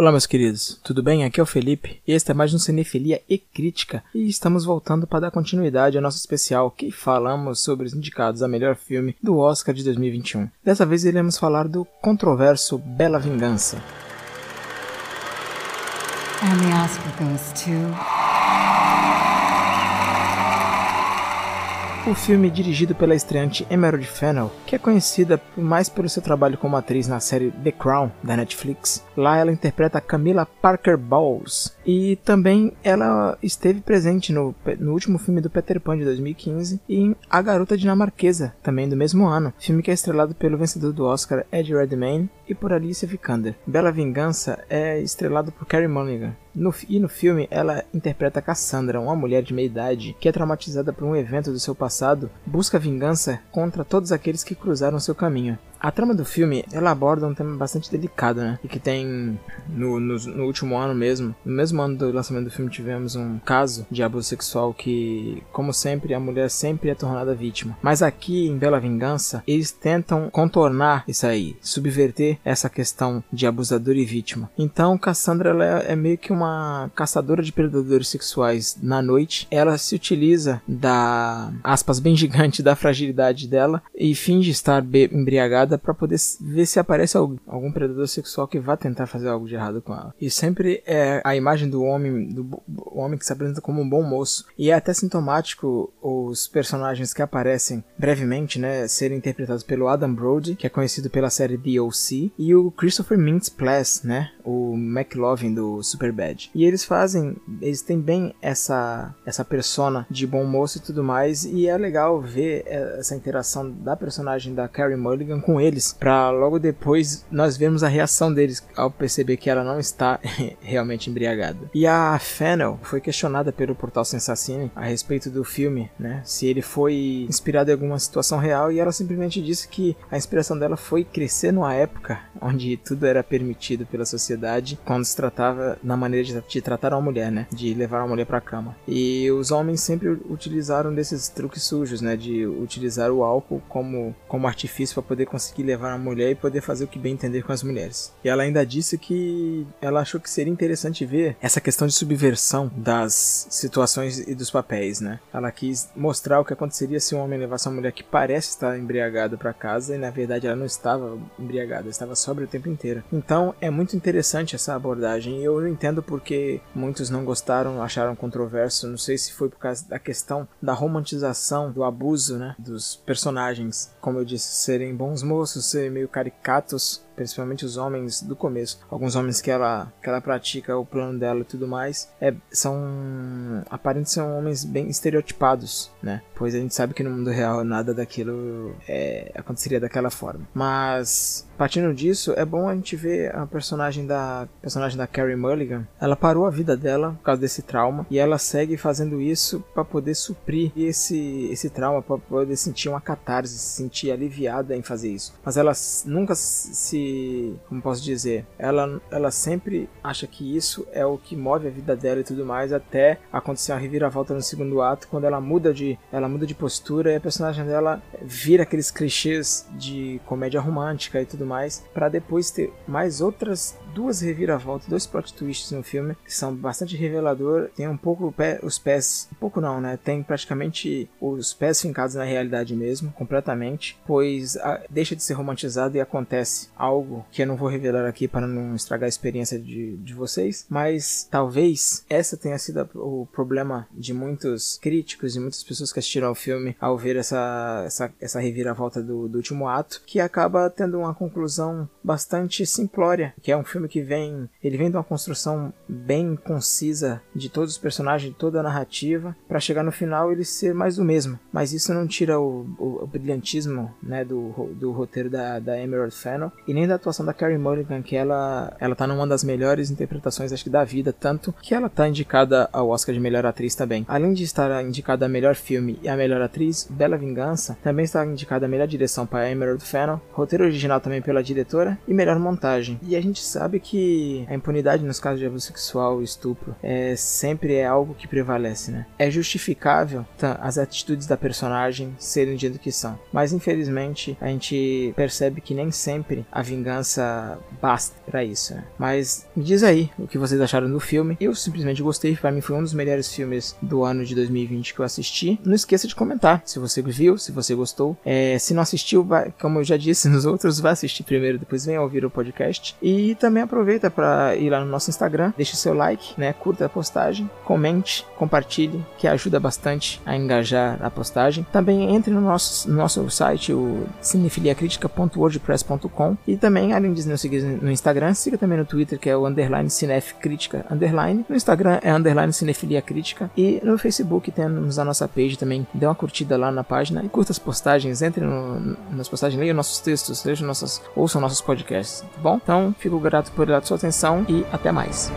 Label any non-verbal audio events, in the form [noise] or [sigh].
Olá, meus queridos, tudo bem? Aqui é o Felipe e este é mais um Cinefilia e Crítica e estamos voltando para dar continuidade ao nosso especial que falamos sobre os indicados a melhor filme do Oscar de 2021. Dessa vez iremos falar do controverso Bela Vingança. And the Oscar goes to... O filme é dirigido pela estreante Emerald Fennell, que é conhecida mais pelo seu trabalho como atriz na série The Crown da Netflix. Lá ela interpreta Camila Parker Bowles e também ela esteve presente no, no último filme do Peter Pan de 2015 e em A Garota Dinamarquesa, também do mesmo ano, filme que é estrelado pelo vencedor do Oscar Ed Redmayne e por Alicia Vikander. Bela Vingança é estrelado por Carey Mulligan. No, e no filme, ela interpreta Cassandra, uma mulher de meia idade que é traumatizada por um evento do seu passado, busca vingança contra todos aqueles que cruzaram seu caminho. A trama do filme, ela aborda um tema bastante delicado, né? E que tem, no, no, no, último ano mesmo, no mesmo ano do lançamento do filme, tivemos um caso de abuso sexual que, como sempre, a mulher sempre é tornada vítima. Mas aqui, em Bela Vingança, eles tentam contornar isso aí, subverter essa questão de abusador e vítima. Então, Cassandra, ela é, é meio que uma caçadora de predadores sexuais na noite. Ela se utiliza da, aspas bem gigante, da fragilidade dela e finge estar embriagada para poder ver se aparece algum predador sexual que vá tentar fazer algo de errado com ela. E sempre é a imagem do homem, do homem que se apresenta como um bom moço. E é até sintomático os personagens que aparecem brevemente, né, serem interpretados pelo Adam Brody, que é conhecido pela série The O.C., e o Christopher Mintz-Plasse, né, o McLovin do Superbad. E eles fazem, eles têm bem essa essa persona de bom moço e tudo mais, e é legal ver essa interação da personagem da Carrie Mulligan com eles, para logo depois nós vermos a reação deles ao perceber que ela não está [laughs] realmente embriagada. E a Fennel foi questionada pelo portal Sensacine a respeito do filme, né? Se ele foi inspirado em alguma situação real e ela simplesmente disse que a inspiração dela foi crescer numa época onde tudo era permitido pela sociedade quando se tratava na maneira de, de tratar uma mulher, né? De levar uma mulher para cama. E os homens sempre utilizaram desses truques sujos, né? De utilizar o álcool como como artifício para poder conseguir levar a mulher e poder fazer o que bem entender com as mulheres. E ela ainda disse que ela achou que seria interessante ver essa questão de subversão das situações e dos papéis, né? Ela quis mostrar o que aconteceria se um homem levasse uma mulher que parece estar embriagada para casa e na verdade ela não estava embriagada, estava sóbria o tempo inteiro. Então é muito interessante essa abordagem e eu entendo porque muitos não gostaram, acharam controverso. Não sei se foi por causa da questão da romantização do abuso, né, dos personagens, como eu disse, serem bons moços, serem meio caricatos principalmente os homens do começo, alguns homens que ela, que ela pratica o plano dela e tudo mais, é, são aparentemente são homens bem estereotipados, né? Pois a gente sabe que no mundo real nada daquilo é, aconteceria daquela forma. Mas partindo disso, é bom a gente ver a personagem da personagem da Carrie Mulligan. Ela parou a vida dela por causa desse trauma e ela segue fazendo isso para poder suprir esse esse trauma, para poder sentir uma catarse, se sentir aliviada em fazer isso. Mas ela nunca se como posso dizer, ela, ela sempre acha que isso é o que move a vida dela e tudo mais, até acontecer uma reviravolta no segundo ato, quando ela muda de, ela muda de postura e a personagem dela vira aqueles clichês de comédia romântica e tudo mais, para depois ter mais outras duas reviravoltas, dois plot twists no filme que são bastante revelador. Tem um pouco pé, os pés, um pouco não, né? Tem praticamente os pés fincados na realidade mesmo, completamente, pois a, deixa de ser romantizado e acontece algo que eu não vou revelar aqui para não estragar a experiência de, de vocês, mas talvez essa tenha sido o problema de muitos críticos e muitas pessoas que assistiram ao filme ao ver essa, essa, essa reviravolta do, do último ato, que acaba tendo uma conclusão bastante simplória, que é um filme filme que vem, ele vem de uma construção bem concisa de todos os personagens, de toda a narrativa, para chegar no final ele ser mais do mesmo. Mas isso não tira o, o, o brilhantismo, né, do, do roteiro da, da Emerald Fennell e nem da atuação da Carrie Mulligan, que ela ela tá numa das melhores interpretações acho que da vida, tanto que ela tá indicada ao Oscar de melhor atriz também. Além de estar indicada a melhor filme e a melhor atriz, Bela Vingança também está indicada a melhor direção para Emerald Fennell, roteiro original também pela diretora e melhor montagem. E a gente sabe sabe que a impunidade nos casos de abuso sexual e estupro é sempre é algo que prevalece, né? É justificável as atitudes da personagem serem do que são, mas infelizmente a gente percebe que nem sempre a vingança basta para isso. Né? Mas me diz aí o que vocês acharam do filme. Eu simplesmente gostei, para mim foi um dos melhores filmes do ano de 2020 que eu assisti. Não esqueça de comentar se você viu, se você gostou. É, se não assistiu, vai, como eu já disse [laughs] nos outros, vá assistir primeiro, depois venha ouvir o podcast. E também aproveita para ir lá no nosso Instagram, deixe seu like, né? Curta a postagem, comente, compartilhe, que ajuda bastante a engajar a postagem. Também entre no nosso, no nosso site, o cinefiliacritica.wordpress.com e também, além de nos seguir no Instagram, siga também no Twitter, que é o underline cinefcrítica underline. No Instagram é underline cinefilia crítica e no Facebook temos a nossa page também. Dê uma curtida lá na página e curta as postagens, entre no, nas postagens, leia nossos textos, leia nossas, ouçam nossos podcasts, tá bom? Então, fico grato por sua atenção e até mais.